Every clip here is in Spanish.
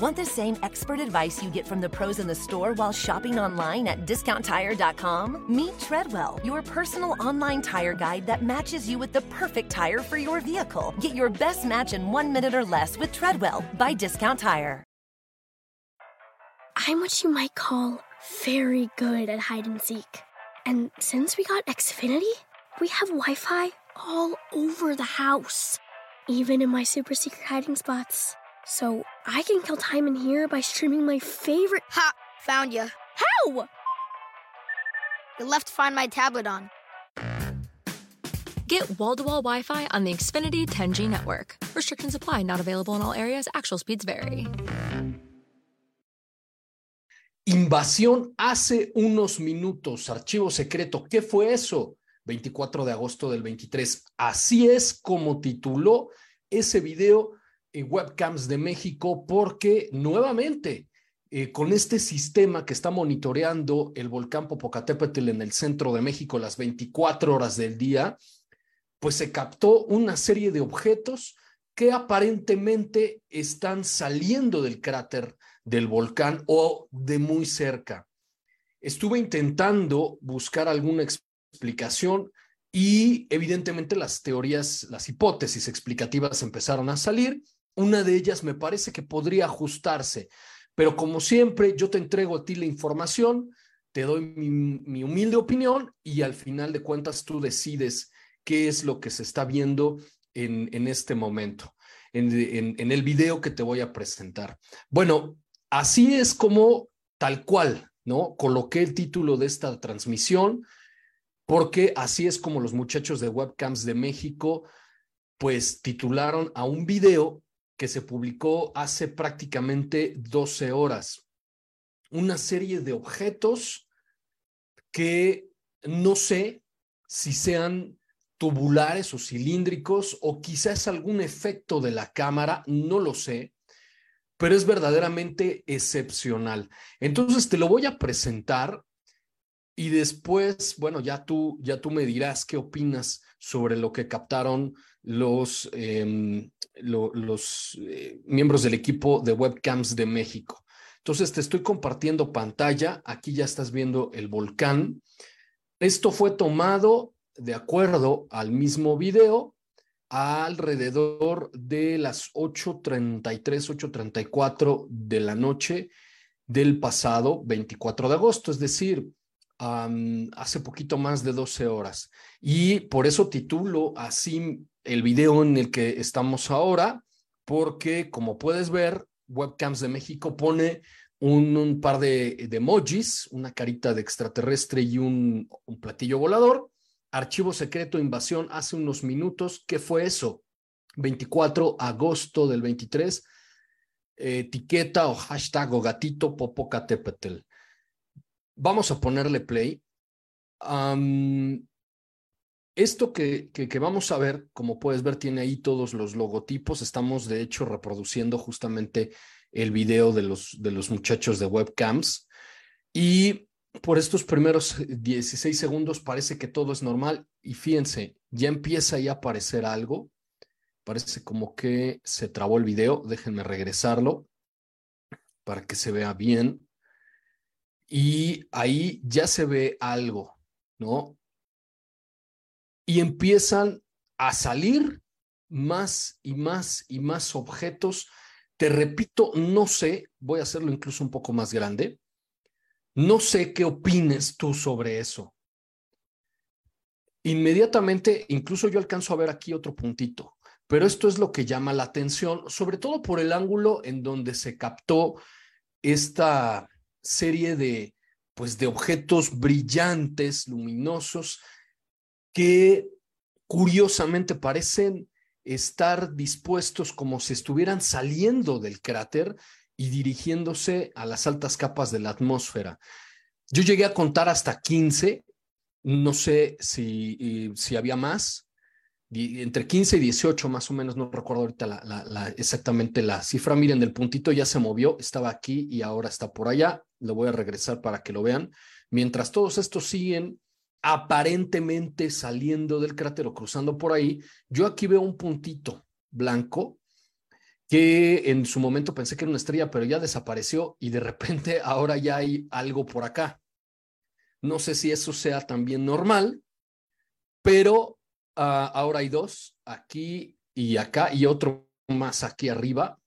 Want the same expert advice you get from the pros in the store while shopping online at discounttire.com? Meet Treadwell, your personal online tire guide that matches you with the perfect tire for your vehicle. Get your best match in one minute or less with Treadwell by Discount Tire. I'm what you might call very good at hide and seek. And since we got Xfinity, we have Wi Fi all over the house, even in my super secret hiding spots. So I can kill time in here by streaming my favorite. Ha! Found you. How? You left to Find My tablet on. Get wall to wall Wi Fi on the Xfinity 10G network. Restrictions apply, not available in all areas. Actual speeds vary. Invasión hace unos minutos. Archivo secreto. ¿Qué fue eso? 24 de agosto del 23. Así es como tituló ese video en Webcams de México, porque nuevamente eh, con este sistema que está monitoreando el volcán Popocatépetl en el centro de México las 24 horas del día, pues se captó una serie de objetos que aparentemente están saliendo del cráter del volcán o de muy cerca. Estuve intentando buscar alguna explicación y evidentemente las teorías, las hipótesis explicativas empezaron a salir. Una de ellas me parece que podría ajustarse, pero como siempre yo te entrego a ti la información, te doy mi, humilde opinión y al final de cuentas tú decides qué es lo que se está viendo en, en este momento, en, en, en el video que te voy a presentar. Bueno, así es como tal cual, ¿no? Coloqué el título de esta transmisión porque así es como los muchachos de Webcams de México, pues titularon a un video que se publicó hace prácticamente 12 horas. Una serie de objetos que no sé si sean tubulares o cilíndricos o quizás algún efecto de la cámara, no lo sé, pero es verdaderamente excepcional. Entonces te lo voy a presentar y después, bueno, ya tú, ya tú me dirás qué opinas sobre lo que captaron los, em, los eh, miembros del equipo de webcams de México. Entonces, te estoy compartiendo pantalla. Aquí ya estás viendo el volcán. Esto fue tomado de acuerdo al mismo video alrededor de las 8.33, 8.34 de la noche del pasado 24 de agosto, es decir, hace poquito más de 12 horas. Y por eso titulo así el video en el que estamos ahora, porque como puedes ver, Webcams de México pone un, par de, emojis, una carita de extraterrestre y un, un platillo volador. Archivo secreto invasión hace unos minutos. ¿Qué fue eso? 24 agosto del 23. etiqueta o hashtag o gatito popocatépetl. Vamos a ponerle play. esto que, vamos a ver, como puedes ver, tiene ahí todos los logotipos. Estamos, de hecho, reproduciendo justamente el video de los, de los muchachos de webcams. Y por estos primeros 16 segundos parece que todo es normal. Y fíjense, ya empieza ahí a aparecer algo. Parece como que se trabó el video. Déjenme regresarlo para que se vea bien y ahí ya se ve algo, ¿no? Y empiezan a salir más y más y más objetos. Te repito, no sé, voy a hacerlo incluso un poco más grande. No sé qué opines tú sobre eso. Inmediatamente, incluso yo alcanzo a ver aquí otro puntito, pero esto es lo que llama la atención, sobre todo por el ángulo en donde se captó esta, serie de, pues, de objetos brillantes, luminosos, que curiosamente parecen estar dispuestos como si estuvieran saliendo del cráter y dirigiéndose a las altas capas de la atmósfera. Yo llegué a contar hasta 15, no sé si, si había más, entre 15 y 18 más o menos, no recuerdo ahorita exactamente la cifra. Miren, el puntito ya se movió, estaba aquí y ahora está por allá. Lo voy a regresar para que lo vean. Mientras todos estos siguen aparentemente saliendo del cráter o cruzando por ahí, yo aquí veo un puntito blanco que en su momento pensé que era una estrella, pero ya desapareció y de repente ahora ya hay algo por acá. No sé si eso sea también normal, pero uh, ahora hay dos, aquí y acá, y otro más aquí arriba.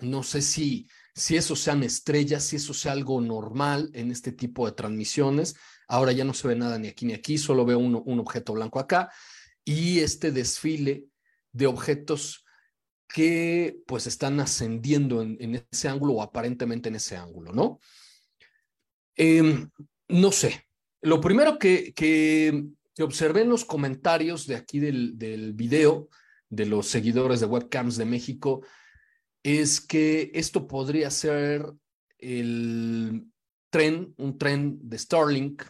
No sé si, si eso sean estrellas, si eso sea algo normal en este tipo de transmisiones. Ahora ya no se ve nada ni aquí ni aquí, solo veo un, un objeto blanco acá y este desfile de objetos que pues están ascendiendo en, ese ángulo o aparentemente en ese ángulo, ¿no? Eh, no sé. Lo primero que, que, que, observé en los comentarios de aquí del, del video de los seguidores de webcams de México es que esto podría ser el tren, un tren de Starlink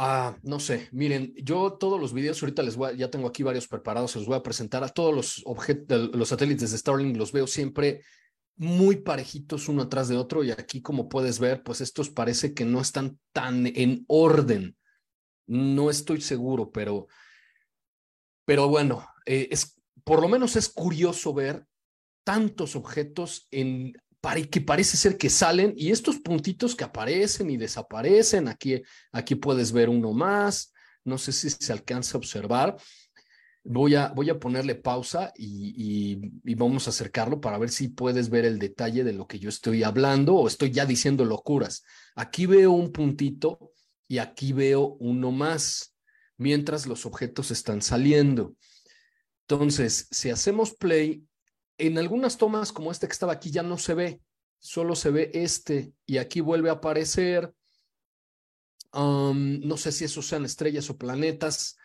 Ah, no sé, miren, yo todos los videos ahorita les voy, a, ya tengo aquí varios preparados, se los voy a presentar a todos los objetos, los satélites de Starlink, los veo siempre muy parejitos uno atrás de otro y aquí como puedes ver, pues estos parece que no están tan en orden. No estoy seguro, pero, pero bueno, eh, es, por lo menos es curioso ver tantos objetos en que parece ser que salen y estos puntitos que aparecen y desaparecen, aquí, aquí puedes ver uno más, no sé si se alcanza a observar. Voy a, voy a ponerle pausa y, y, y, vamos a acercarlo para ver si puedes ver el detalle de lo que yo estoy hablando o estoy ya diciendo locuras. Aquí veo un puntito y aquí veo uno más mientras los objetos están saliendo. Entonces, si hacemos play, en algunas tomas como esta que estaba aquí ya no se ve, solo se ve este y aquí vuelve a aparecer. No sé si esos sean estrellas o planetas.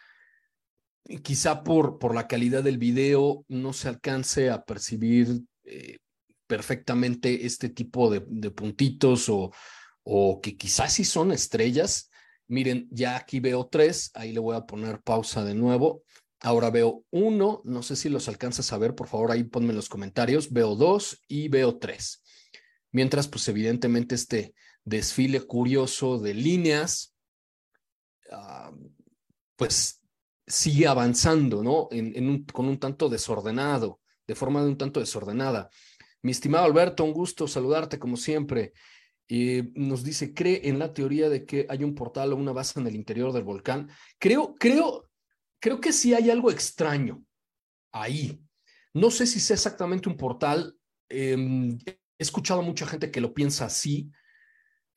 Quizá por, por la calidad del video no se alcance a percibir eh, perfectamente este tipo de, de puntitos o, o que quizás sí son estrellas. Miren, ya aquí veo tres, ahí le voy a poner pausa de nuevo. Ahora veo uno, no sé si los alcanzas a ver, por favor ahí ponme en los comentarios. Veo dos y veo tres. Mientras, pues evidentemente este desfile curioso de líneas, pues sigue avanzando, ¿no? En, en un, con un tanto desordenado, de forma de un tanto desordenada. Mi estimado Alberto, un gusto saludarte como siempre. Eh, nos dice, ¿cree en la teoría de que hay un portal o una base en el interior del volcán? Creo, creo, creo que sí hay algo extraño ahí. No sé si sea exactamente un portal. Eh, he escuchado a mucha gente que lo piensa así.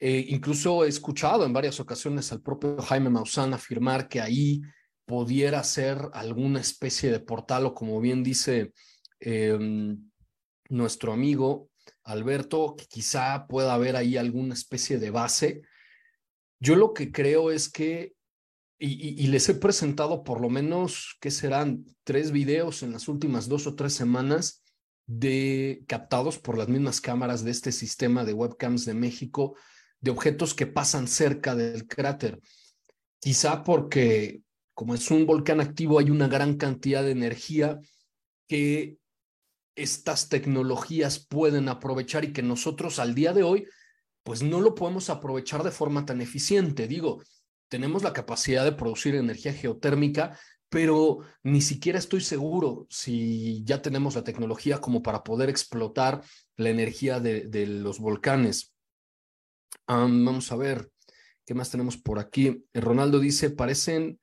Eh, incluso he escuchado en varias ocasiones al propio Jaime Maussan afirmar que ahí pudiera ser alguna especie de portal o como bien dice eh, nuestro amigo Alberto, que quizá pueda haber ahí alguna especie de base. Yo lo que creo es que y, les he presentado por lo menos, ¿qué serán? Tres videos en las últimas dos o tres semanas de captados por las mismas cámaras de este sistema de webcams de México de objetos que pasan cerca del cráter. Quizá porque como es un volcán activo hay una gran cantidad de energía que estas tecnologías pueden aprovechar y que nosotros al día de hoy pues no lo podemos aprovechar de forma tan eficiente. Digo, tenemos la capacidad de producir energía geotérmica, pero ni siquiera estoy seguro si ya tenemos la tecnología como para poder explotar la energía de, los volcanes. Vamos a ver, ¿qué más tenemos por aquí? Ronaldo dice, parecen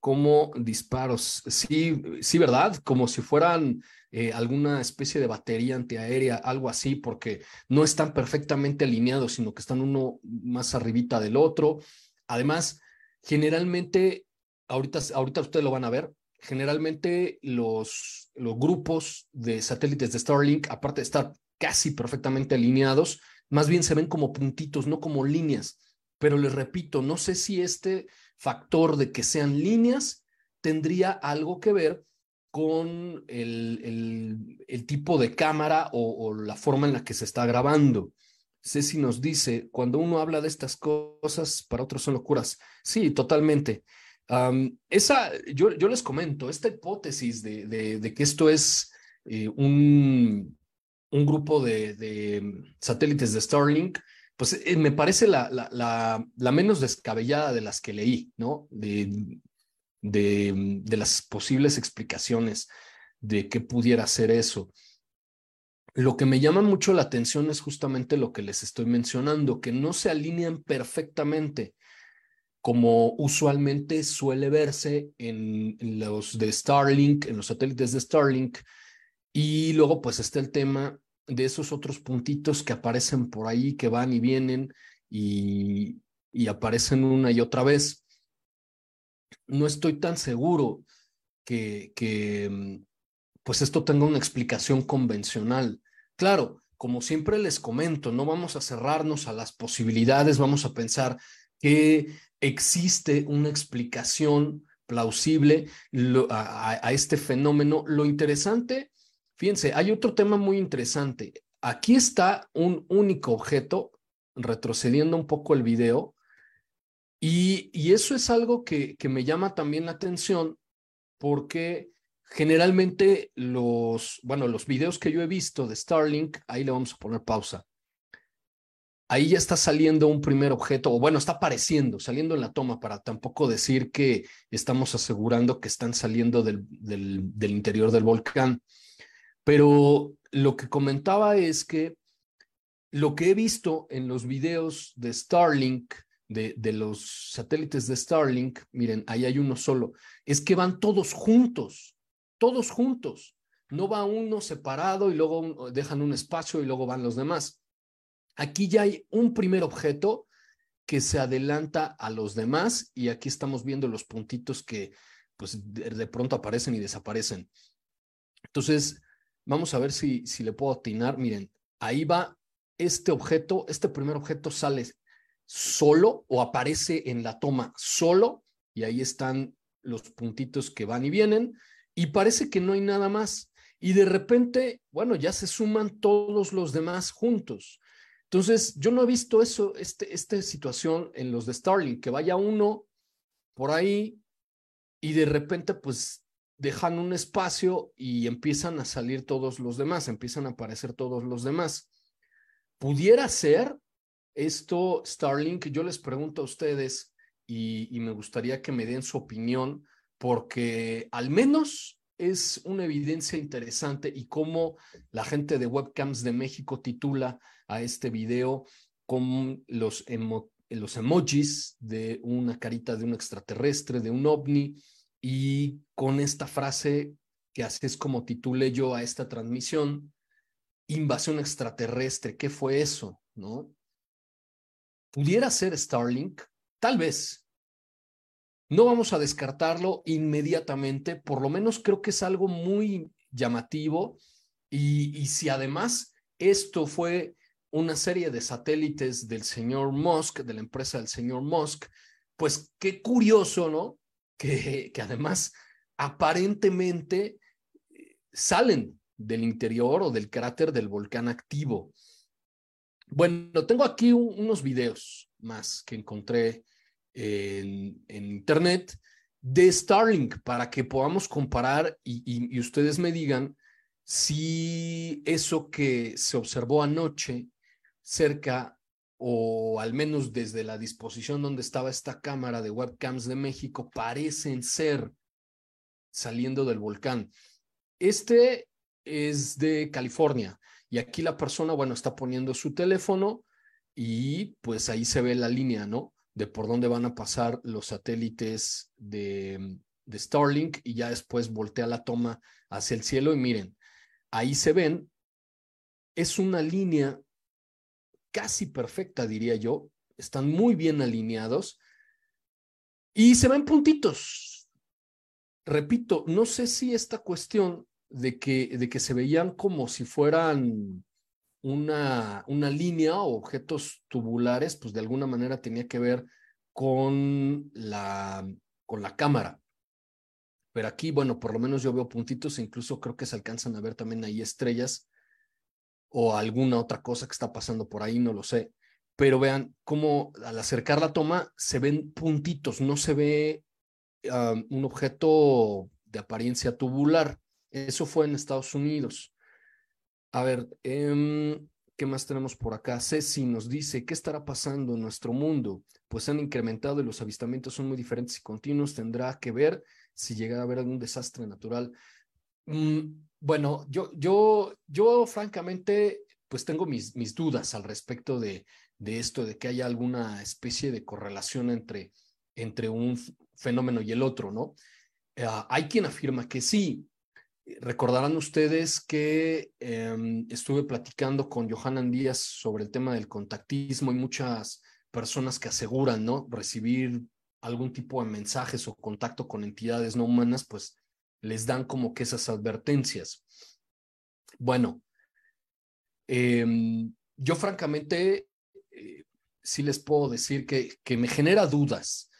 como disparos. Sí, sí, ¿verdad? Como si fueran eh, alguna especie de batería antiaérea, algo así, porque no están perfectamente alineados, sino que están uno más arribita del otro. Además, generalmente, ahorita, ahorita ustedes lo van a ver, generalmente los, los grupos de satélites de Starlink, aparte de estar casi perfectamente alineados, más bien se ven como puntitos, no como líneas. Pero les repito, no sé si este factor de que sean líneas tendría algo que ver con el, el, tipo de cámara o, la forma en la que se está grabando. Ceci nos dice, cuando uno habla de estas cosas, para otros son locuras. Sí, totalmente. Esa, yo, yo, les comento, esta hipótesis de, de, de que esto es eh, un, un, grupo de, de, satélites de Starlink, pues eh, me parece la, la, menos descabellada de las que leí, ¿no? De, de, de las posibles explicaciones de qué pudiera ser eso. Lo que me llama mucho la atención es justamente lo que les estoy mencionando, que no se alinean perfectamente como usualmente suele verse en, los de Starlink, en los satélites de Starlink. Y luego pues está el tema de esos otros puntitos que aparecen por ahí, que van y vienen y, aparecen una y otra vez. No estoy tan seguro que, que mm, pues esto tenga una explicación convencional. Claro, como siempre les comento, no vamos a cerrarnos a las posibilidades, vamos a pensar que existe una explicación plausible a, este fenómeno. Lo interesante, fíjense, hay otro tema muy interesante. Aquí está un único objeto, retrocediendo un poco el video, y, y eso es algo que, que me llama también la atención porque generalmente los, bueno, los videos que yo he visto de Starlink, ahí le vamos a poner pausa. Ahí ya está saliendo un primer objeto, o bueno, está apareciendo, saliendo en la toma, para tampoco decir que estamos asegurando que están saliendo del, del, interior del volcán. Pero lo que comentaba es que lo que he visto en los videos de Starlink, de, de, los satélites de Starlink, miren, ahí hay uno solo, es que van todos juntos todos juntos. No va uno separado y luego dejan un espacio y luego van los demás. Aquí ya hay un primer objeto que se adelanta a los demás y aquí estamos viendo los puntitos que pues de, pronto aparecen y desaparecen. Entonces, vamos a ver si, si le puedo atinar. Miren, ahí va este objeto, este primer objeto sale solo o aparece en la toma solo y ahí están los puntitos que van y vienen y parece que no hay nada más. Y de repente, bueno, ya se suman todos los demás juntos. Entonces, yo no he visto eso, este, esta situación en los de Starlink, que vaya uno por ahí y de repente, pues, dejan un espacio y empiezan a salir todos los demás, empiezan a aparecer todos los demás. ¿Pudiera ser esto, Starlink? Yo les pregunto a ustedes y, y me gustaría que me den su opinión porque al menos es una evidencia interesante y cómo la gente de Webcams de México titula a este video con los, emojis de una carita de un extraterrestre, de un ovni, y con esta frase que así es como titulé yo a esta transmisión, invasión extraterrestre, ¿qué fue eso? ¿No? ¿Pudiera ser Starlink? Tal vez, no vamos a descartarlo inmediatamente, por lo menos creo que es algo muy llamativo y, si además esto fue una serie de satélites del señor Musk, de la empresa del señor Musk, pues qué curioso, ¿no? Que, además aparentemente eh, salen del interior o del cráter del volcán activo. Bueno, tengo aquí un, unos videos más que encontré en, Internet de Starlink para que podamos comparar y, y, y, ustedes me digan si eso que se observó anoche cerca o al menos desde la disposición donde estaba esta cámara de webcams de México parecen ser saliendo del volcán. Este es de California y aquí la persona, bueno, está poniendo su teléfono y pues ahí se ve la línea, ¿no? De por dónde van a pasar los satélites de, de Starlink y ya después voltea la toma hacia el cielo y miren, ahí se ven, es una línea casi perfecta, diría yo, están muy bien alineados y se ven puntitos. Repito, no sé si esta cuestión de que, de que se veían como si fueran una, una línea o objetos tubulares, pues de alguna manera tenía que ver con la, con la cámara. Pero aquí, bueno, por lo menos yo veo puntitos e incluso creo que se alcanzan a ver también ahí estrellas o alguna otra cosa que está pasando por ahí, no lo sé. Pero vean cómo al acercar la toma se ven puntitos, no se ve um, un objeto de apariencia tubular. Eso fue en Estados Unidos. A ver, eh, ¿qué más tenemos por acá? Ceci nos dice, ¿qué estará pasando en nuestro mundo? Pues han incrementado y los avistamientos son muy diferentes y continuos. Tendrá que ver si llegara a haber algún desastre natural. Mm, bueno, yo, yo, yo francamente, pues tengo mis, mis dudas al respecto de, de esto, de que haya alguna especie de correlación entre, entre un fenómeno y el otro, ¿no? Ah, hay quien afirma que sí. Recordarán ustedes que em, estuve platicando con Johanan Díaz sobre el tema del contactismo y muchas personas que aseguran, ¿no? Recibir algún tipo de mensajes o contacto con entidades no humanas, pues les dan como que esas advertencias. Bueno, em, yo francamente eh, sí les puedo decir que, que me genera dudas.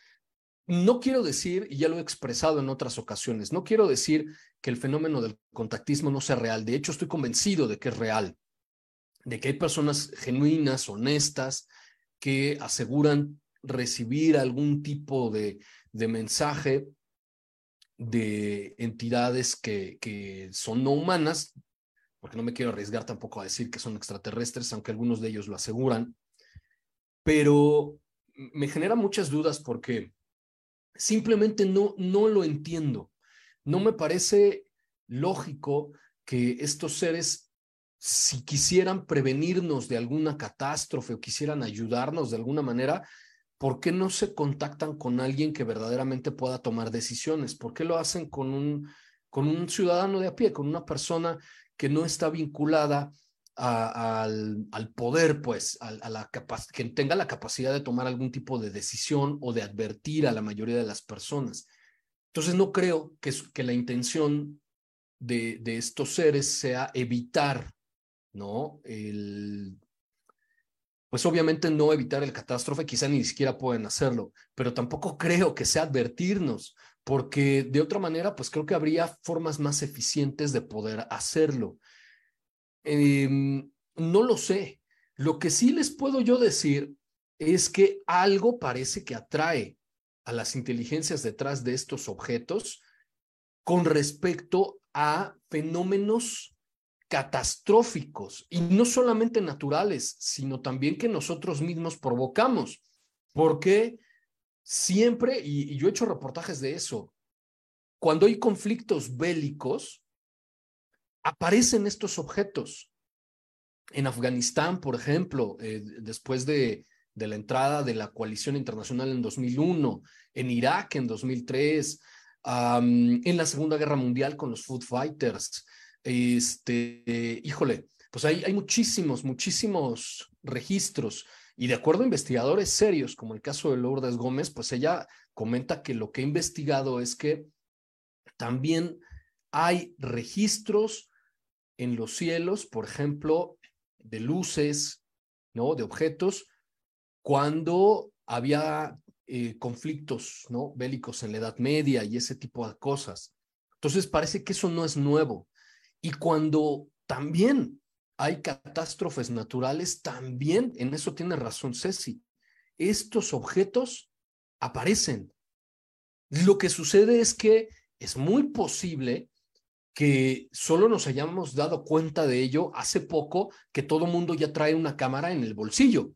No quiero decir, y ya lo he expresado en otras ocasiones, no quiero decir que el fenómeno del contactismo no sea real. De hecho, estoy convencido de que es real, de que hay personas genuinas, honestas, que aseguran recibir algún tipo de, mensaje de entidades que son no humanas, porque no me quiero arriesgar tampoco a decir que son extraterrestres, aunque algunos de ellos lo aseguran, pero me genera muchas dudas porque simplemente no, no lo entiendo. No me parece lógico que estos seres, si quisieran prevenirnos de alguna catástrofe o quisieran ayudarnos de alguna manera, ¿por qué no se contactan con alguien que verdaderamente pueda tomar decisiones? ¿Por qué lo hacen con un, con un ciudadano de a pie, con una persona que no está vinculada al, al, poder, pues, a, a la que tenga la capacidad de tomar algún tipo de decisión o de advertir a la mayoría de las personas? Entonces, no creo que, que la intención de, de estos seres sea evitar, ¿no? El, pues obviamente no evitar el catástrofe, quizá ni siquiera pueden hacerlo, pero tampoco creo que sea advertirnos, porque de otra manera, pues creo que habría formas más eficientes de poder hacerlo. Eh, no lo sé. Lo que sí les puedo yo decir es que algo parece que atrae a las inteligencias detrás de estos objetos con respecto a fenómenos catastróficos y no solamente naturales, sino también que nosotros mismos provocamos. Porque siempre, y, y yo he hecho reportajes de eso, cuando hay conflictos bélicos, aparecen estos objetos. En Afganistán, por ejemplo, eh, después de, de, la entrada de la coalición internacional en 2001, en Irak en 2003, um, en la Segunda Guerra Mundial con los Food Fighters, este, híjole, pues hay, hay muchísimos, muchísimos registros. Y de acuerdo a investigadores serios, como el caso de Lourdes Gómez, pues ella comenta que lo que ha investigado es que también hay registros en los cielos, por ejemplo, de luces, ¿no? De objetos, cuando había eh, conflictos, ¿no? Bélicos en la Edad Media y ese tipo de cosas. Entonces parece que eso no es nuevo. Y cuando también hay catástrofes naturales, también en eso tiene razón Ceci. Estos objetos aparecen. Lo que sucede es que es muy posible que solo nos hayamos dado cuenta de ello hace poco que todo mundo ya trae una cámara en el bolsillo.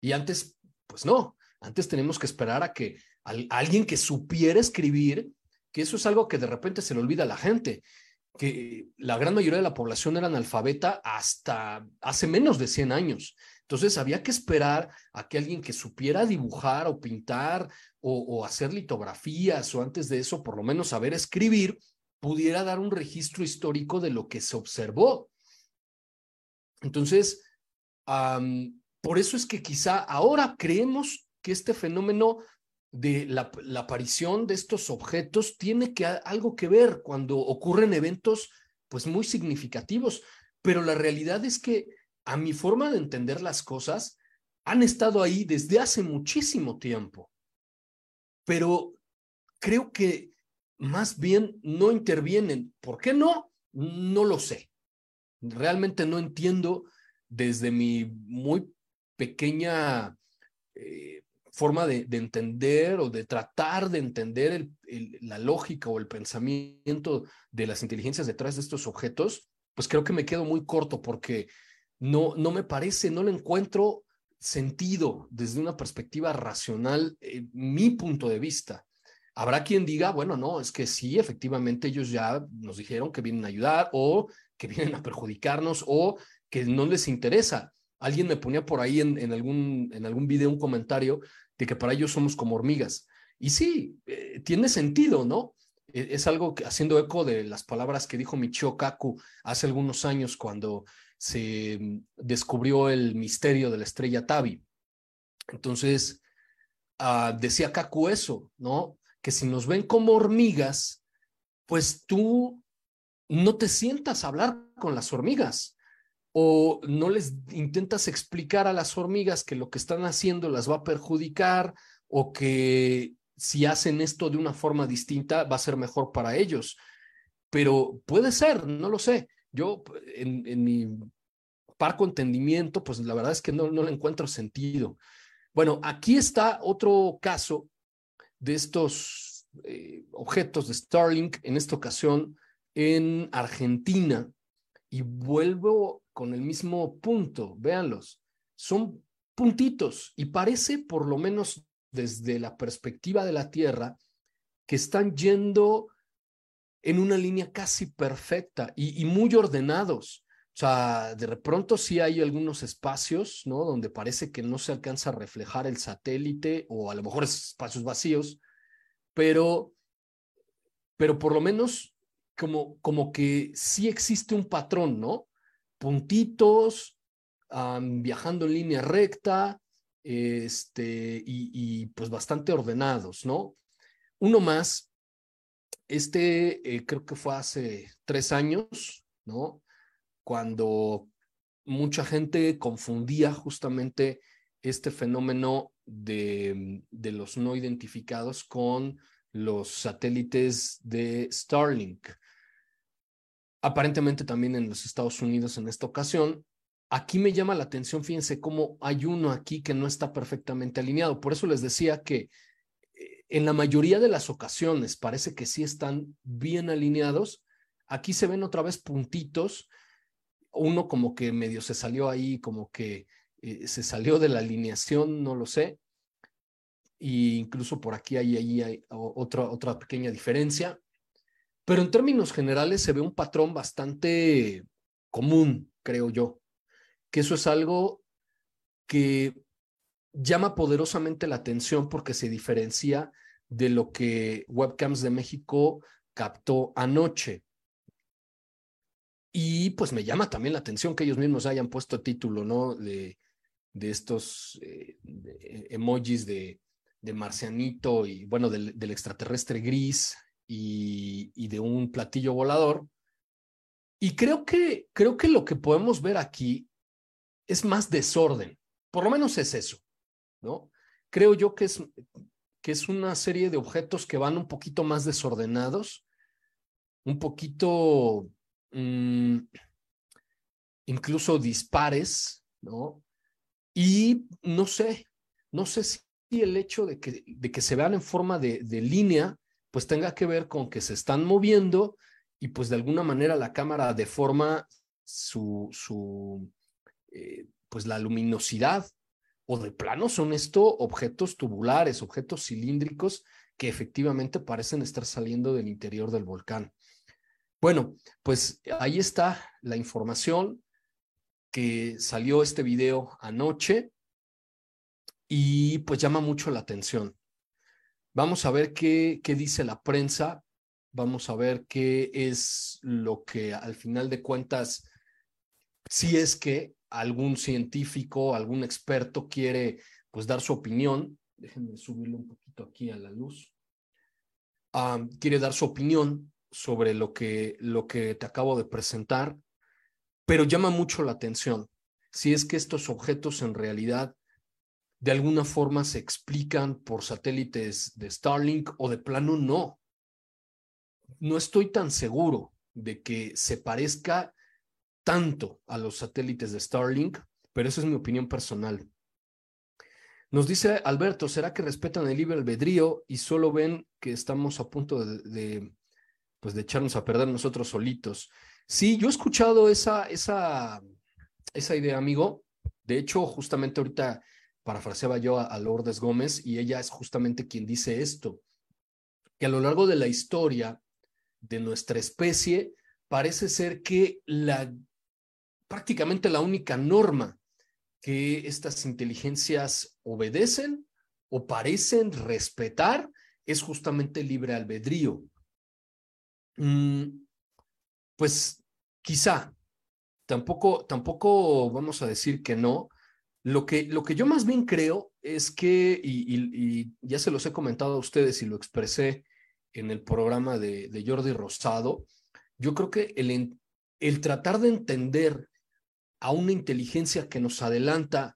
Y antes, pues no, antes tenemos que esperar a que alguien que supiera escribir, que eso es algo que de repente se le olvida a la gente que la gran mayoría de la población era analfabeta hasta hace menos de 100 años. Entonces había que esperar a que alguien que supiera dibujar o pintar o, o, hacer litografías o antes de eso por lo menos saber escribir, pudiera dar un registro histórico de lo que se observó. Entonces, por eso es que quizá ahora creemos que este fenómeno de la, la, aparición de estos objetos tiene que algo que ver cuando ocurren eventos pues muy significativos, pero la realidad es que a mi forma de entender las cosas han estado ahí desde hace muchísimo tiempo. Pero creo que más bien no intervienen. ¿Por qué no? No lo sé. Realmente no entiendo desde mi muy pequeña eh, forma de, de, entender o de tratar de entender el, la lógica o el pensamiento de las inteligencias detrás de estos objetos, pues creo que me quedo muy corto porque no, no me parece, no le encuentro sentido desde una perspectiva racional, eh, mi punto de vista. Habrá quien diga, bueno, no, es que sí, efectivamente ellos ya nos dijeron que vienen a ayudar o que vienen a perjudicarnos o que no les interesa. Alguien me ponía por ahí en, algún, en algún video un comentario de que para ellos somos como hormigas. Y sí, eh, tiene sentido, ¿no? E, es algo haciendo eco de las palabras que dijo Michio Kaku hace algunos años cuando se mm, descubrió el misterio de la estrella Tabi. Entonces, ah, decía Kaku eso, ¿no? Que si nos ven como hormigas, pues tú no te sientas a hablar con las hormigas o no les intentas explicar a las hormigas que lo que están haciendo las va a perjudicar o que si hacen esto de una forma distinta va a ser mejor para ellos. Pero puede ser, no lo sé. Yo en, mi parco entendimiento, pues la verdad es que no, no le encuentro sentido. Bueno, aquí está otro caso de estos eh, objetos de Starlink, en esta ocasión en Argentina. Y vuelvo con el mismo punto, véanlos, son puntitos y parece, por lo menos desde la perspectiva de la Tierra, que están yendo en una línea casi perfecta y, y, muy ordenados. O sea, de pronto sí hay algunos espacios, ¿no? Donde parece que no se alcanza a reflejar el satélite o a lo mejor espacios vacíos, pero, pero por lo menos como, como que sí existe un patrón, ¿no? Puntitos, viajando en línea recta, este, y, y, pues bastante ordenados, ¿no? Uno más, este eh, creo que fue hace tres años, ¿no? Cuando mucha gente confundía justamente este fenómeno de, de, los no identificados con los satélites de Starlink. Aparentemente también en los Estados Unidos en esta ocasión. Aquí me llama la atención, fíjense cómo hay uno aquí que no está perfectamente alineado. Por eso les decía que eh, en la mayoría de las ocasiones parece que sí están bien alineados. Aquí se ven otra vez puntitos uno como que medio se salió ahí, como que eh, se salió de la alineación, no lo sé. Y incluso por aquí hay, ahí hay otra, otra pequeña diferencia. Pero en términos generales se ve un patrón bastante común, creo yo, que eso es algo que llama poderosamente la atención porque se diferencia de lo que Webcams de México captó anoche. Y pues me llama también la atención que ellos mismos hayan puesto título, ¿no? De, de estos eh, emojis de, de, marcianito y, bueno, del, extraterrestre gris y, y, de un platillo volador. Y creo que, creo que lo que podemos ver aquí es más desorden, por lo menos es eso, ¿no? Creo yo que es, que es una serie de objetos que van un poquito más desordenados, un poquito Mm, incluso dispares, ¿no? Y no sé, no sé si el hecho de que, se vean en forma de, de línea, pues tenga que ver con que se están moviendo y pues de alguna manera la cámara deforma su, su eh, pues la luminosidad o de plano son esto objetos tubulares, objetos cilíndricos que efectivamente parecen estar saliendo del interior del volcán. Bueno, pues ahí está la información que salió este video anoche y pues llama mucho la atención. Vamos a ver qué, qué dice la prensa, vamos a ver qué es lo que al final de cuentas, si es que algún científico, algún experto quiere pues dar su opinión, déjenme subirlo un poquito aquí a la luz, ah, quiere dar su opinión sobre lo que, lo que te acabo de presentar, pero llama mucho la atención si es que estos objetos en realidad de alguna forma se explican por satélites de Starlink o de plano no. No estoy tan seguro de que se parezca tanto a los satélites de Starlink, pero esa es mi opinión personal. Nos dice Alberto, ¿será que respetan el libre albedrío y solo ven que estamos a punto de, pues de echarnos a perder nosotros solitos. Sí, yo he escuchado esa, esa, esa idea, amigo. De hecho, justamente ahorita parafraseaba yo a, Lourdes Gómez y ella es justamente quien dice esto. que a lo largo de la historia de nuestra especie parece ser que la prácticamente la única norma que estas inteligencias obedecen o parecen respetar es justamente el libre albedrío. Mm, pues quizá, tampoco, tampoco vamos a decir que no. Lo que, lo que yo más bien creo es que, y, ya se los he comentado a ustedes y lo expresé en el programa de, de Jordi Rosado, yo creo que el, el tratar de entender a una inteligencia que nos adelanta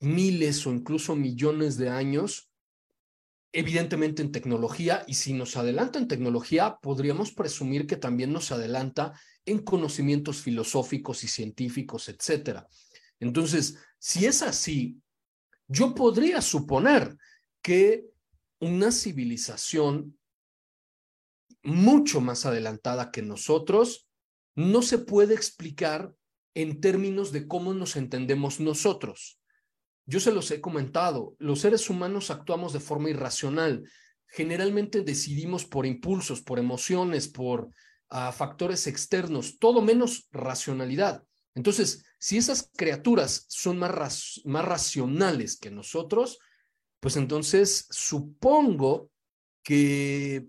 miles o incluso millones de años, evidentemente en tecnología, y si nos adelanta en tecnología, podríamos presumir que también nos adelanta en conocimientos filosóficos y científicos, etcétera. Entonces, si es así, yo podría suponer que una civilización mucho más adelantada que nosotros no se puede explicar en términos de cómo nos entendemos nosotros. Yo se los he comentado, los seres humanos actuamos de forma irracional. Generalmente decidimos por impulsos, por emociones, por ah, factores externos, todo menos racionalidad. Entonces, si esas criaturas son más, más racionales que nosotros, pues entonces supongo que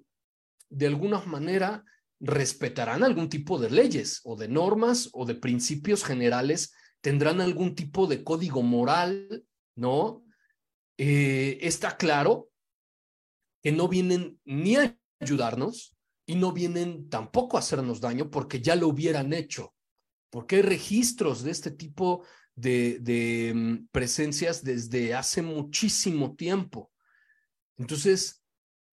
de alguna manera respetarán algún tipo de leyes o de normas o de principios generales tendrán algún tipo de código moral, ¿no? Eh, está claro que no vienen ni a ayudarnos y no vienen tampoco a hacernos daño porque ya lo hubieran hecho, porque hay registros de este tipo de, de mm, presencias desde hace muchísimo tiempo. Entonces,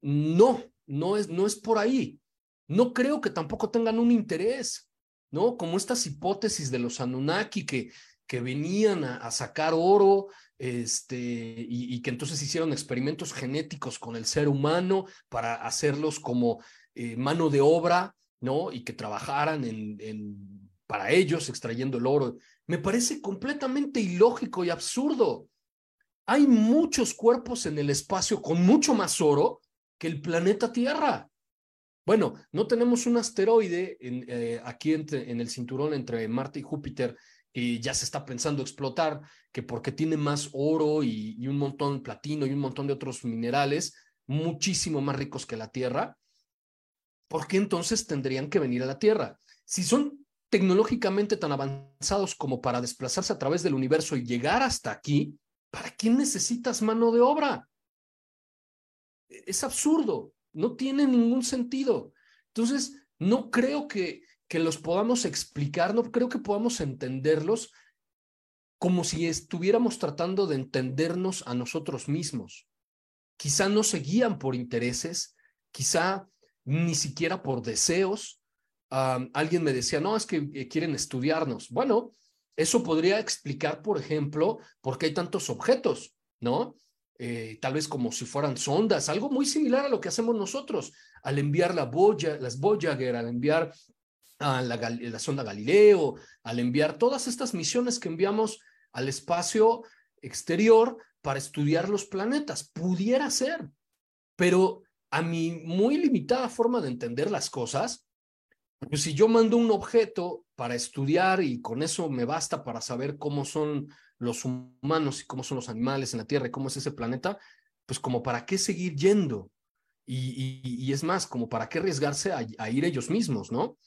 no, no es, no es por ahí. No creo que tampoco tengan un interés. ¿No? Como estas hipótesis de los Anunnaki que, que venían a, sacar oro, este, y, que entonces hicieron experimentos genéticos con el ser humano para hacerlos como eh, mano de obra, ¿no? Y que trabajaran en, para ellos extrayendo el oro. Me parece completamente ilógico y absurdo. Hay muchos cuerpos en el espacio con mucho más oro que el planeta Tierra. Bueno, no tenemos un asteroide eh, aquí en el cinturón entre Marte y Júpiter y ya se está pensando explotar, que porque tiene más oro y, un montón de platino y un montón de otros minerales muchísimo más ricos que la Tierra, ¿por qué entonces tendrían que venir a la Tierra? Si son tecnológicamente tan avanzados como para desplazarse a través del universo y llegar hasta aquí, ¿para qué necesitas mano de obra? Es absurdo no tiene ningún sentido. Entonces, no creo que, que los podamos explicar, no creo que podamos entenderlos como si estuviéramos tratando de entendernos a nosotros mismos. Quizá no se guían por intereses, quizá ni siquiera por deseos. alguien me decía, no, es que eh, quieren estudiarnos. Bueno, eso podría explicar, por ejemplo, por qué hay tantos objetos, ¿no? Eh, tal vez como si fueran sondas, algo muy similar a lo que hacemos nosotros al enviar la boya, las Voyager, al enviar la, la sonda Galileo, al enviar todas estas misiones que enviamos al espacio exterior para estudiar los planetas. Pudiera ser, pero a mi muy limitada forma de entender las cosas, pues si yo mando un objeto para estudiar y con eso me basta para saber cómo son los humanos y cómo son los animales en la Tierra y cómo es ese planeta, pues como para qué seguir yendo. Y, es más, como para qué arriesgarse a, ir ellos mismos, ¿no?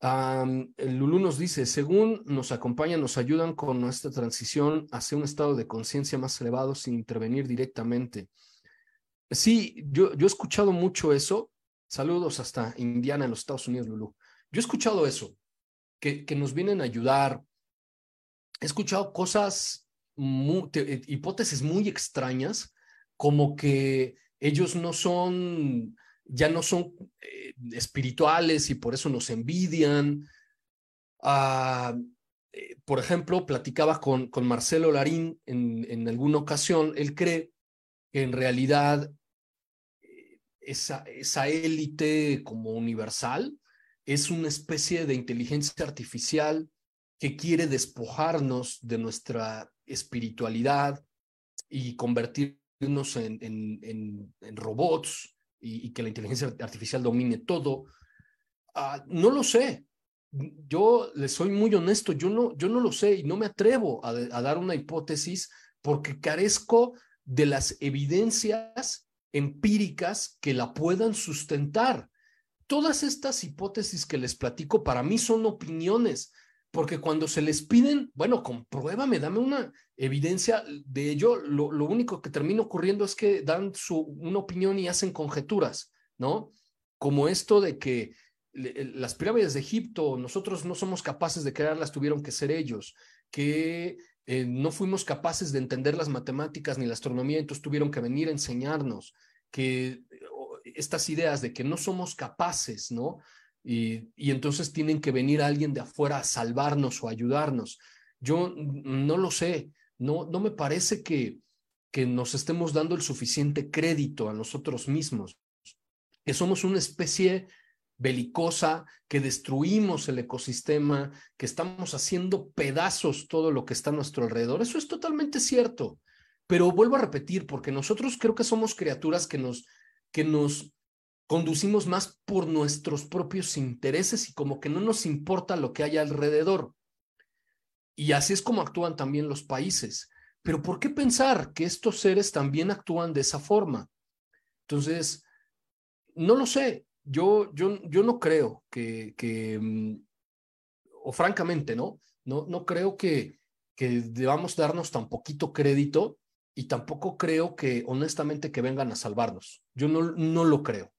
el Lulú nos dice, según nos acompañan, nos ayudan con nuestra transición hacia un estado de conciencia más elevado sin intervenir directamente. Sí, yo, yo he escuchado mucho eso. Saludos hasta Indiana, en los Estados Unidos, Lulú. Yo he escuchado eso, que, que nos vienen a ayudar, he escuchado cosas, eh, hipótesis muy extrañas, como que ellos no son, ya no son eh, espirituales y por eso nos envidian. Ah, eh, por ejemplo, platicaba con, con Marcelo Larín en, en, alguna ocasión, él cree que en realidad esa, esa élite como universal es una especie de inteligencia artificial que quiere despojarnos de nuestra espiritualidad y convertirnos en, en, robots y, que la inteligencia artificial domine todo. Ah, no lo sé. Yo le soy muy honesto, yo no, yo no lo sé y no me atrevo a, a dar una hipótesis porque carezco de las evidencias empíricas que la puedan sustentar. Todas estas hipótesis que les platico para mí son opiniones, porque cuando se les piden, bueno, compruébame, dame una evidencia de ello, lo, único que termina ocurriendo es que dan su, una opinión y hacen conjeturas, ¿no? Como esto de que las pirámides de Egipto, nosotros no somos capaces de crearlas, tuvieron que ser ellos, que eh, no fuimos capaces de entender las matemáticas ni la astronomía, entonces tuvieron que venir a enseñarnos, que estas ideas de que no somos capaces, ¿no? Y, y, entonces tienen que venir alguien de afuera a salvarnos o ayudarnos. Yo no lo sé, no, no me parece que, que nos estemos dando el suficiente crédito a nosotros mismos, que somos una especie belicosa, que destruimos el ecosistema, que estamos haciendo pedazos todo lo que está a nuestro alrededor. Eso es totalmente cierto. Pero vuelvo a repetir, porque nosotros creo que somos criaturas que nos, que nos conducimos más por nuestros propios intereses y como que no nos importa lo que hay alrededor. Y así es como actúan también los países. Pero ¿por qué pensar que estos seres también actúan de esa forma? Entonces, no lo sé. Yo, yo, yo no creo que, que mm, o francamente, ¿no? No, no creo que, que debamos darnos tan poquito crédito y tampoco creo que, honestamente, que vengan a salvarnos. Yo no, no lo creo.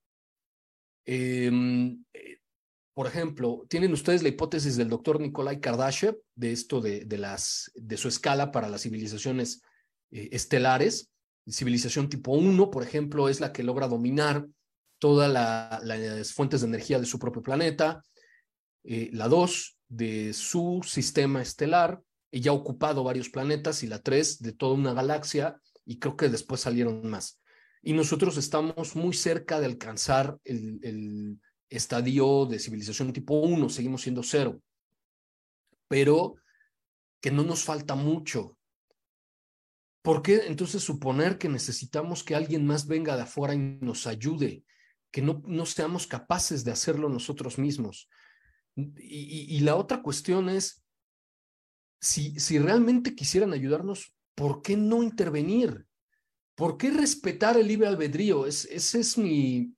Em, eh, por ejemplo, ¿tienen ustedes la hipótesis del doctor Nikolai Kardashev de esto de, de, las, de su escala para las civilizaciones eh, estelares? Civilización tipo 1, por ejemplo, es la que logra dominar todas las fuentes de energía de su propio planeta. Eh, la 2, de su sistema estelar ya ha ocupado varios planetas y la 3 de toda una galaxia y creo que después salieron más. Y nosotros estamos muy cerca de alcanzar el, el estadio de civilización tipo 1, seguimos siendo cero, pero que no nos falta mucho. ¿Por qué entonces suponer que necesitamos que alguien más venga de afuera y nos ayude? Que no, no seamos capaces de hacerlo nosotros mismos. Y, la otra cuestión es, si, si realmente quisieran ayudarnos, ¿por qué no intervenir? ¿Por qué respetar el libre albedrío? Es, ese es mi,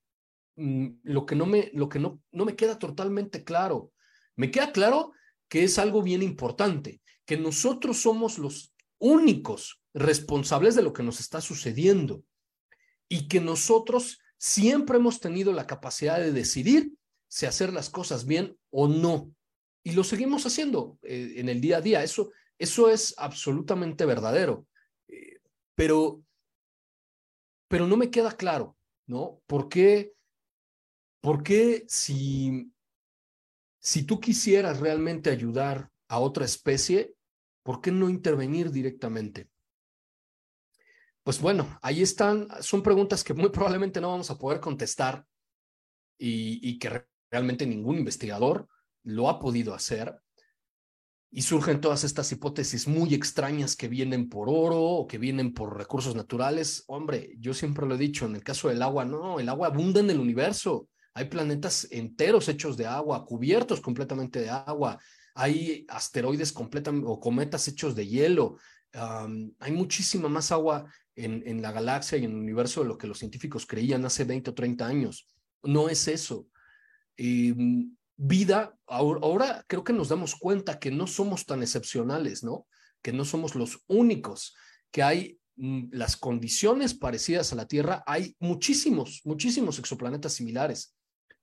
mm, lo que, no me, lo que no, no me queda totalmente claro. Me queda claro que es algo bien importante, que nosotros somos los únicos responsables de lo que nos está sucediendo y que nosotros siempre hemos tenido la capacidad de decidir si hacer las cosas bien o no y lo seguimos haciendo eh, en el día a día. Eso, eso es absolutamente verdadero. Eh, pero, pero no me queda claro, ¿no? ¿Por qué, por qué si, si tú quisieras realmente ayudar a otra especie, ¿por qué no intervenir directamente? Pues bueno, ahí están, son preguntas que muy probablemente no vamos a poder contestar y, que realmente ningún investigador lo ha podido hacer. Y surgen todas estas hipótesis muy extrañas que vienen por oro o que vienen por recursos naturales. Hombre, yo siempre lo he dicho, en el caso del agua, no, el agua abunda en el universo. Hay planetas enteros hechos de agua, cubiertos completamente de agua. Hay asteroides completamente o cometas hechos de hielo. Hay muchísima más agua en, en, la galaxia y en el universo de lo que los científicos creían hace 20 o 30 años. No es eso. y vida, ahora, creo que nos damos cuenta que no somos tan excepcionales, ¿no? Que no somos los únicos, que hay mm, las condiciones parecidas a la Tierra, hay muchísimos, muchísimos exoplanetas similares.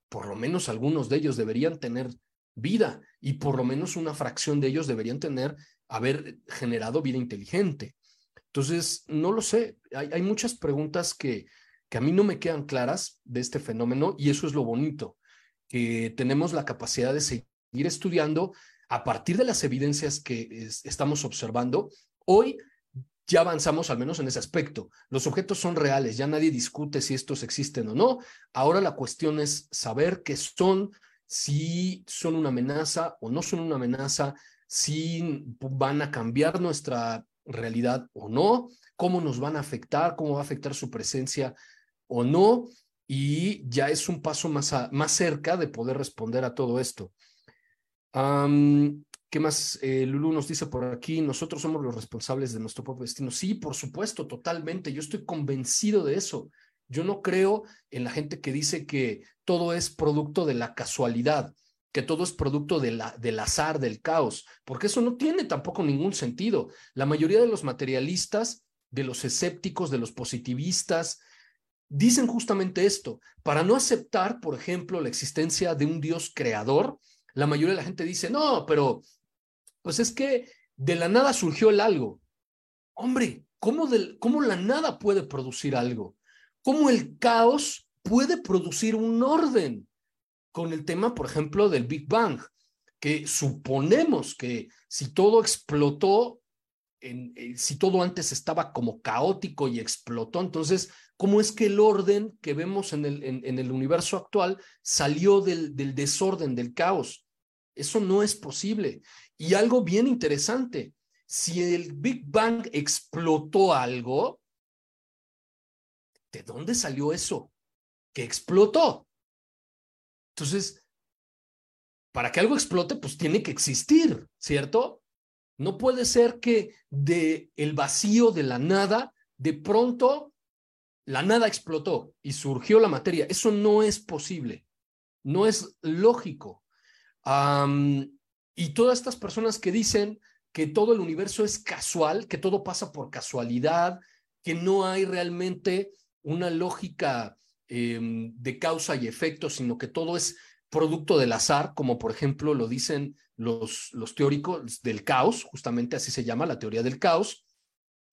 Por lo menos algunos de ellos deberían tener vida y por lo menos una fracción de ellos deberían tener, haber generado vida inteligente. Entonces, no lo sé, hay, hay muchas preguntas que, que a mí no me quedan claras de este fenómeno y eso es lo bonito que tenemos la capacidad de seguir estudiando a partir de las evidencias que estamos observando. Hoy ya avanzamos al menos en ese aspecto. Los objetos son reales, ya nadie discute si estos existen o no. Ahora la cuestión es saber qué son, si son una amenaza o no son una amenaza, si van a cambiar nuestra realidad o no, cómo nos van a afectar, cómo va a afectar su presencia o no y ya es un paso más, más cerca de poder responder a todo esto. ¿Qué más? Eh, Lulu nos dice por aquí, nosotros somos los responsables de nuestro propio destino. Sí, por supuesto, totalmente. Yo estoy convencido de eso. Yo no creo en la gente que dice que todo es producto de la casualidad, que todo es producto del azar, del caos, porque eso no tiene tampoco ningún sentido. La mayoría de los materialistas, de los escépticos, de los positivistas, dicen justamente esto. Para no aceptar, por ejemplo, la existencia de un Dios creador, la mayoría de la gente dice, no, pero pues es que de la nada surgió el algo. Hombre, ¿cómo, del, cómo la nada puede producir algo? ¿Cómo el caos puede producir un orden? Con el tema, por ejemplo, del Big Bang, que suponemos que si todo explotó, en, eh, si todo antes estaba como caótico y explotó, entonces cómo es que el orden que vemos en el, universo actual salió del, del, desorden, del caos. Eso no es posible. Y algo bien interesante, si el Big Bang explotó algo, ¿de dónde salió eso? Que explotó. Entonces, para que algo explote, pues tiene que existir, ¿cierto? No puede ser que de el vacío de la nada, de pronto la nada explotó y surgió la materia. Eso no es posible, no es lógico. y todas estas personas que dicen que todo el universo es casual, que todo pasa por casualidad, que no hay realmente una lógica em, de causa y efecto, sino que todo es producto del azar, como por ejemplo lo dicen los, los teóricos del caos, justamente así se llama la teoría del caos,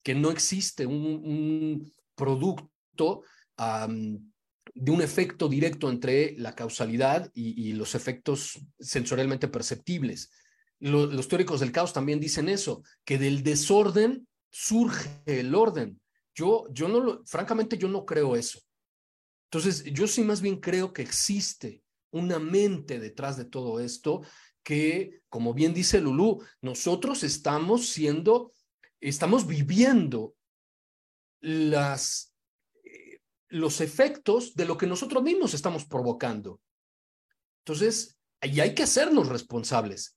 que no existe un producto de un efecto directo entre la causalidad y, los efectos sensorialmente perceptibles. los teóricos del caos también dicen eso, que del desorden surge el orden. Yo, yo no lo, francamente, yo no creo eso. Entonces, yo sí más bien creo que existe una mente detrás de todo esto que, como bien dice Lulú, nosotros estamos siendo, estamos viviendo las los efectos de lo que nosotros mismos estamos provocando. Entonces, ahí hay que hacernos responsables.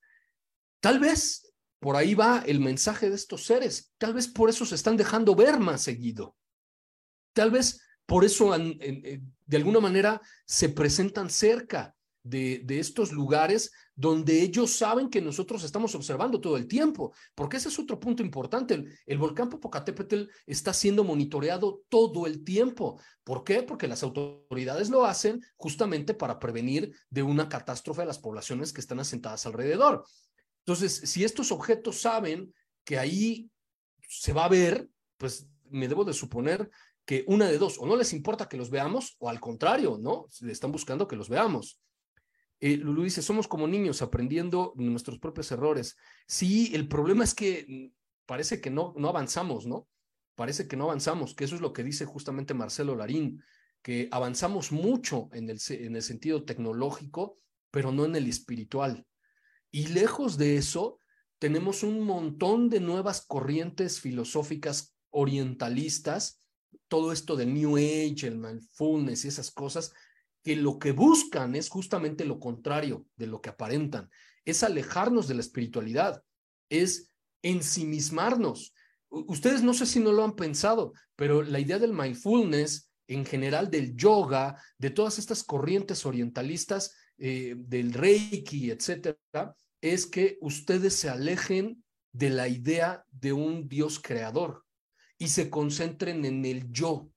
Tal vez por ahí va el mensaje de estos seres, tal vez por eso se están dejando ver más seguido. Tal vez por eso de alguna manera se presentan cerca de, estos lugares donde ellos saben que nosotros estamos observando todo el tiempo, porque ese es otro punto importante. El, volcán Popocatépetl está siendo monitoreado todo el tiempo. ¿Por qué? Porque las autoridades lo hacen justamente para prevenir de una catástrofe a las poblaciones que están asentadas alrededor. Entonces, si estos objetos saben que ahí se va a ver, pues me debo de suponer que una de dos, o no les importa que los veamos, o al contrario, ¿no? Están buscando que los veamos. Eh, Lulu dice, somos como niños aprendiendo nuestros propios errores. Sí, el problema es que mm, parece que no, no avanzamos, ¿no? Parece que no avanzamos, que eso es lo que dice justamente Marcelo Larín, que avanzamos mucho en el, en el sentido tecnológico, pero no en el espiritual. Y lejos de eso, tenemos un montón de nuevas corrientes filosóficas orientalistas, todo esto del New Age, el mindfulness y esas cosas, que lo que buscan es justamente lo contrario de lo que aparentan, es alejarnos de la espiritualidad, es ensimismarnos. Ustedes no sé si no lo han pensado, pero la idea del mindfulness, en general del yoga, de todas estas corrientes orientalistas, eh, del reiki, etcétera, es que ustedes se alejen de la idea de un Dios creador y se concentren en el yo,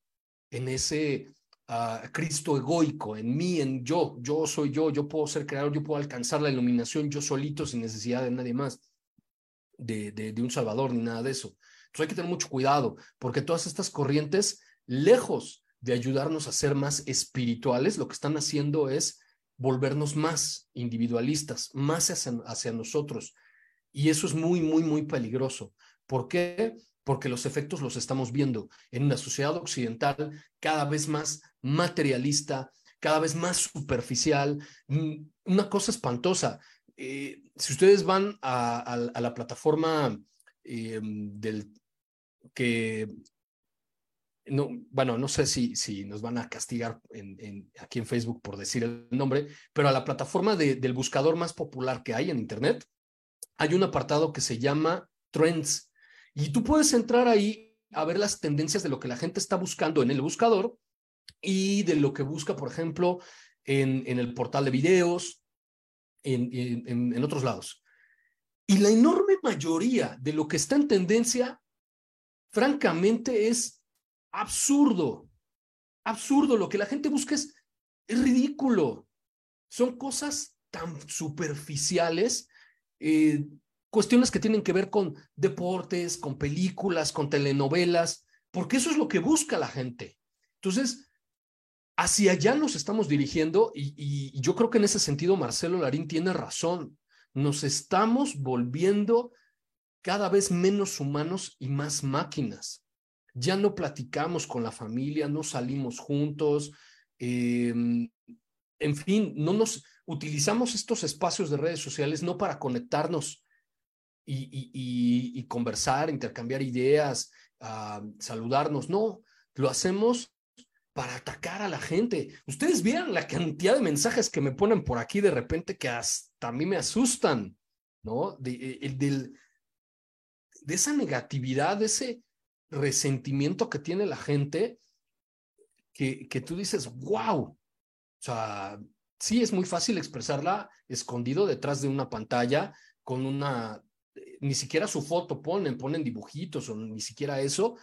en ese a Cristo egoico, en mí, en yo, yo soy yo, yo puedo ser creador, yo puedo alcanzar la iluminación yo solito sin necesidad de nadie más, de, de, un salvador ni nada de eso. Entonces hay que tener mucho cuidado, porque todas estas corrientes, lejos de ayudarnos a ser más espirituales, lo que están haciendo es volvernos más individualistas, más hacia, hacia nosotros. Y eso es muy, muy, muy peligroso. ¿Por qué? Porque los efectos los estamos viendo en una sociedad occidental cada vez más materialista, cada vez más superficial, mm, una cosa espantosa. Eh, si ustedes van a, la plataforma eh, del que no, bueno, no sé si, si nos van a castigar aquí en Facebook por decir el nombre, pero a la plataforma del buscador más popular que hay en Internet, hay un apartado que se llama Trends. Y tú puedes entrar ahí a ver las tendencias de lo que la gente está buscando en el buscador y de lo que busca, por ejemplo, en, en el portal de videos, en, en, otros lados. Y la enorme mayoría de lo que está en tendencia, francamente, es absurdo. Absurdo. Lo que la gente busca es, es ridículo. Son cosas tan superficiales, eh, cuestiones que tienen que ver con deportes, con películas, con telenovelas, porque eso es lo que busca la gente. Entonces, hacia allá nos estamos dirigiendo y, yo creo que en ese sentido Marcelo Larín tiene razón. Nos estamos volviendo cada vez menos humanos y más máquinas ya no platicamos con la familia, no salimos juntos, em, en fin, no nos utilizamos estos espacios de redes sociales no para conectarnos y, conversar, intercambiar ideas, ah, saludarnos, no, lo hacemos para atacar a la gente. Ustedes vieron la cantidad de mensajes que me ponen por aquí de repente que hasta a mí me asustan, ¿no? De, de esa negatividad, de ese, resentimiento que tiene la gente que, que tú dices, wow, o sea, sí es muy fácil expresarla escondido detrás de una pantalla con una, eh, ni siquiera su foto ponen, ponen dibujitos o ni siquiera eso,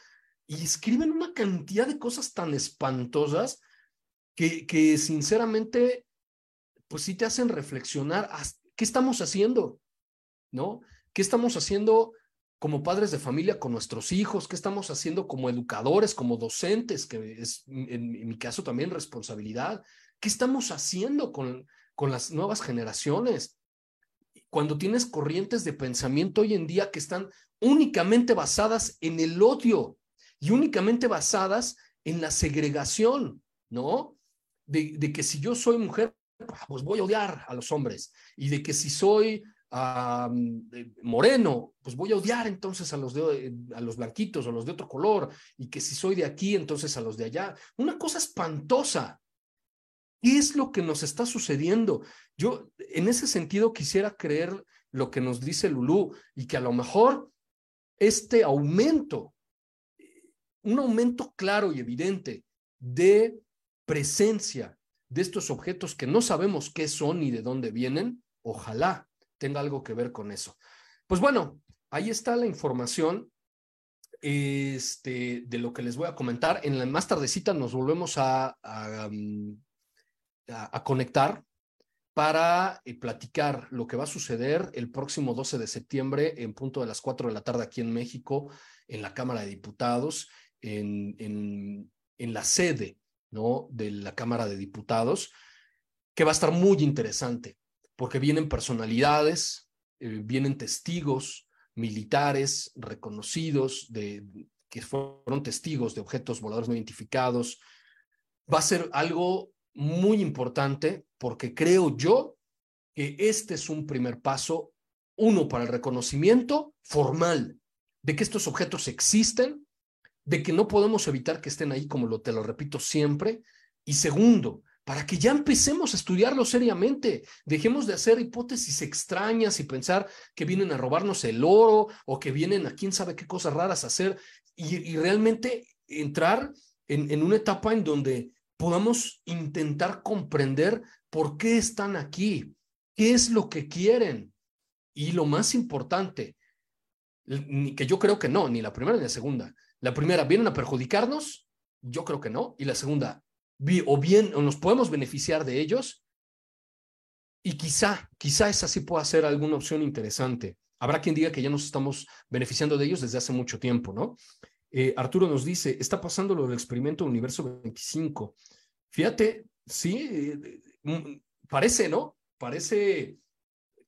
y escriben una cantidad de cosas tan espantosas que, sinceramente, pues sí te hacen reflexionar, ¿qué estamos haciendo? ¿No? ¿Qué estamos haciendo como padres de familia con nuestros hijos, qué estamos haciendo como educadores, como docentes, que es en, mi caso también responsabilidad, qué estamos haciendo con, con las nuevas generaciones. Cuando tienes corrientes de pensamiento hoy en día que están únicamente basadas en el odio y únicamente basadas en la segregación, ¿no? De, que si yo soy mujer, pues voy a odiar a los hombres y de que si soy moreno, pues voy a odiar entonces a los, de, eh, a los blanquitos o los de otro color, y que si soy de aquí, entonces a los de allá. Una cosa espantosa. ¿Qué es lo que nos está sucediendo? Yo en ese sentido quisiera creer lo que nos dice Lulú y que a lo mejor este aumento, un aumento claro y evidente de presencia de estos objetos que no sabemos qué son ni de dónde vienen, ojalá tenga algo que ver con eso. Pues bueno, ahí está la información este, de lo que les voy a comentar. En la más tardecita nos volvemos a, um, conectar para eh, platicar lo que va a suceder el próximo 12 de septiembre en punto de las 4 de la tarde aquí en México, en la Cámara de Diputados, en, en, en la sede ¿no? de la Cámara de Diputados, que va a estar muy interesante porque vienen personalidades, eh, vienen testigos militares reconocidos de, que fueron testigos de objetos voladores no identificados. Va a ser algo muy importante porque creo yo que este es un primer paso, uno, para el reconocimiento formal de que estos objetos existen, de que no podemos evitar que estén ahí, como lo, te lo repito siempre, y segundo, para que ya empecemos a estudiarlo seriamente. Dejemos de hacer hipótesis extrañas y pensar que vienen a robarnos el oro o que vienen a quién sabe qué cosas raras a hacer y, realmente entrar en, en una etapa en donde podamos intentar comprender por qué están aquí, qué es lo que quieren. Y lo más importante, que yo creo que no, ni la primera ni la segunda. La primera, ¿vienen a perjudicarnos? Yo creo que no. Y la segunda, o bien o nos podemos beneficiar de ellos y quizá, quizá esa sí pueda ser alguna opción interesante. Habrá quien diga que ya nos estamos beneficiando de ellos desde hace mucho tiempo, ¿no? Eh, Arturo nos dice, está pasando lo del experimento Universo 25. Fíjate, sí, eh, mm, parece, ¿no? Parece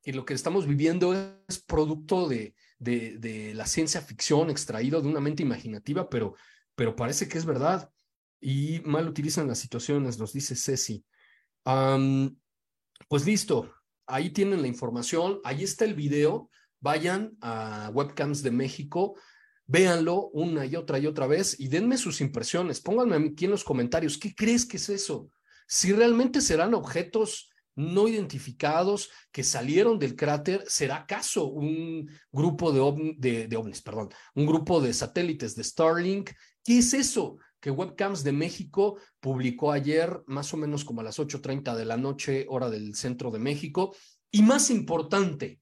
que lo que estamos viviendo es producto de, de, de la ciencia ficción extraído de una mente imaginativa, pero, pero parece que es verdad y mal utilizan las situaciones, nos dice Ceci. pues listo, ahí tienen la información, ahí está el video, vayan a Webcams de México, véanlo una y otra y otra vez y denme sus impresiones. Pónganme aquí en los comentarios, ¿qué crees que es eso? Si realmente serán objetos no identificados que salieron del cráter, ¿será acaso un grupo de, de, de ovnis, perdón, un grupo de satélites de Starlink? ¿Qué es eso? que Webcams de México publicó ayer, más o menos como a las 8.30 de la noche, hora del centro de México. Y más importante,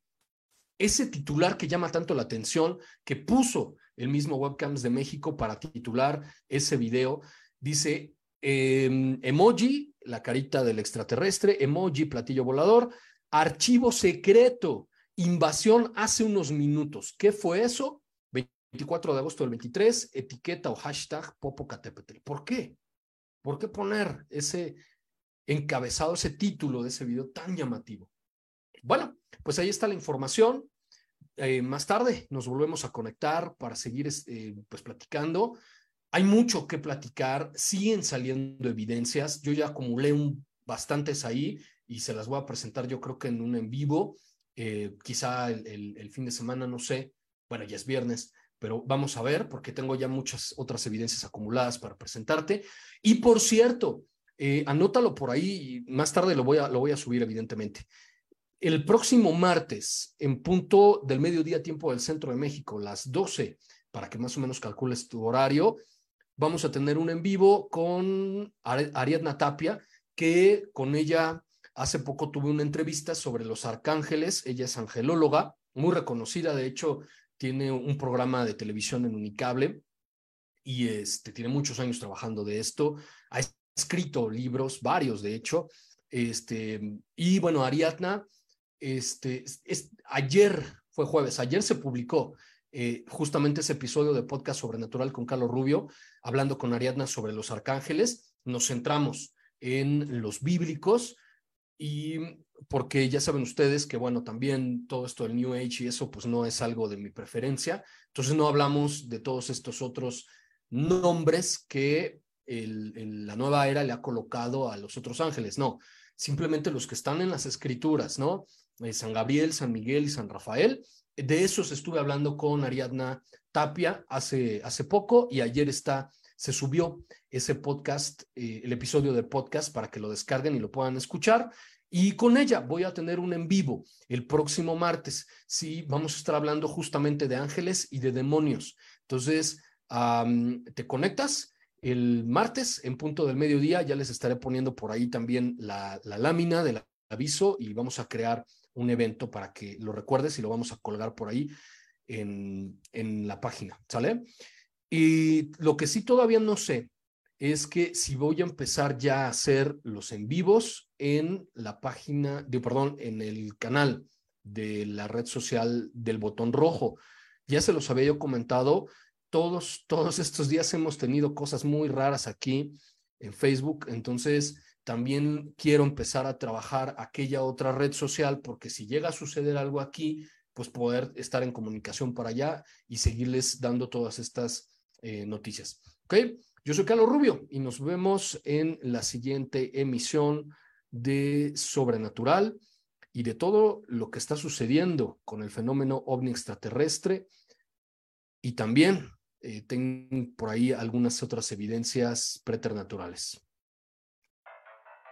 ese titular que llama tanto la atención, que puso el mismo Webcams de México para titular ese video, dice em, emoji, la carita del extraterrestre, emoji, platillo volador, archivo secreto, invasión hace unos minutos. ¿Qué fue eso? 24 de agosto del 23, etiqueta o hashtag Popocatépetl. ¿Por qué? ¿Por qué poner ese encabezado, ese título de ese video tan llamativo? Bueno, pues ahí está la información. Eh, más tarde nos volvemos a conectar para seguir eh, pues platicando. Hay mucho que platicar, siguen saliendo evidencias. Yo ya acumulé un, bastantes ahí y se las voy a presentar yo creo que en un en vivo, eh, quizá el, el fin de semana, no sé. Bueno, ya es viernes, pero vamos a ver porque tengo ya muchas otras evidencias acumuladas para presentarte. Y por cierto, eh, anótalo por ahí y más tarde lo voy, a, lo voy a subir evidentemente. El próximo martes, en punto del mediodía tiempo del centro de México, las 12, para que más o menos calcules tu horario, vamos a tener un en vivo con Ariadna Tapia, que con ella hace poco tuve una entrevista sobre los arcángeles. Ella es angelóloga, muy reconocida, de hecho, tiene un programa de televisión en Unicable y este, tiene muchos años trabajando de esto. Ha escrito libros, varios de hecho. Este, y bueno, Ariadna, este, es, ayer fue jueves, ayer se publicó eh, justamente ese episodio de podcast sobrenatural con Carlos Rubio, hablando con Ariadna sobre los arcángeles. Nos centramos en los bíblicos y porque ya saben ustedes que, bueno, también todo esto del New Age y eso, pues no es algo de mi preferencia. Entonces no hablamos de todos estos otros nombres que la nueva era le ha colocado a los otros ángeles, no, simplemente los que están en las escrituras, ¿no? Eh, San Gabriel, San Miguel y San Rafael. De esos estuve hablando con Ariadna Tapia hace, hace poco y ayer está, se subió ese podcast, eh, el episodio de podcast para que lo descarguen y lo puedan escuchar. Y con ella voy a tener un en vivo el próximo martes. Sí, vamos a estar hablando justamente de ángeles y de demonios. Entonces, te conectas el martes en punto del mediodía. Ya les estaré poniendo por ahí también la, lámina del aviso y vamos a crear un evento para que lo recuerdes y lo vamos a colgar por ahí en, en la página. ¿Sale? Y lo que sí todavía no sé es que si voy a empezar ya a hacer los en vivos en la página, de, perdón, en el canal de la red social del botón rojo. Ya se los había yo comentado, todos, todos estos días hemos tenido cosas muy raras aquí en Facebook, entonces también quiero empezar a trabajar aquella otra red social porque si llega a suceder algo aquí, pues poder estar en comunicación para allá y seguirles dando todas estas eh, noticias. ¿Ok? Yo soy Carlos Rubio y nos vemos en la siguiente emisión de Sobrenatural y de todo lo que está sucediendo con el fenómeno ovni extraterrestre y también eh, tengo por ahí algunas otras evidencias preternaturales.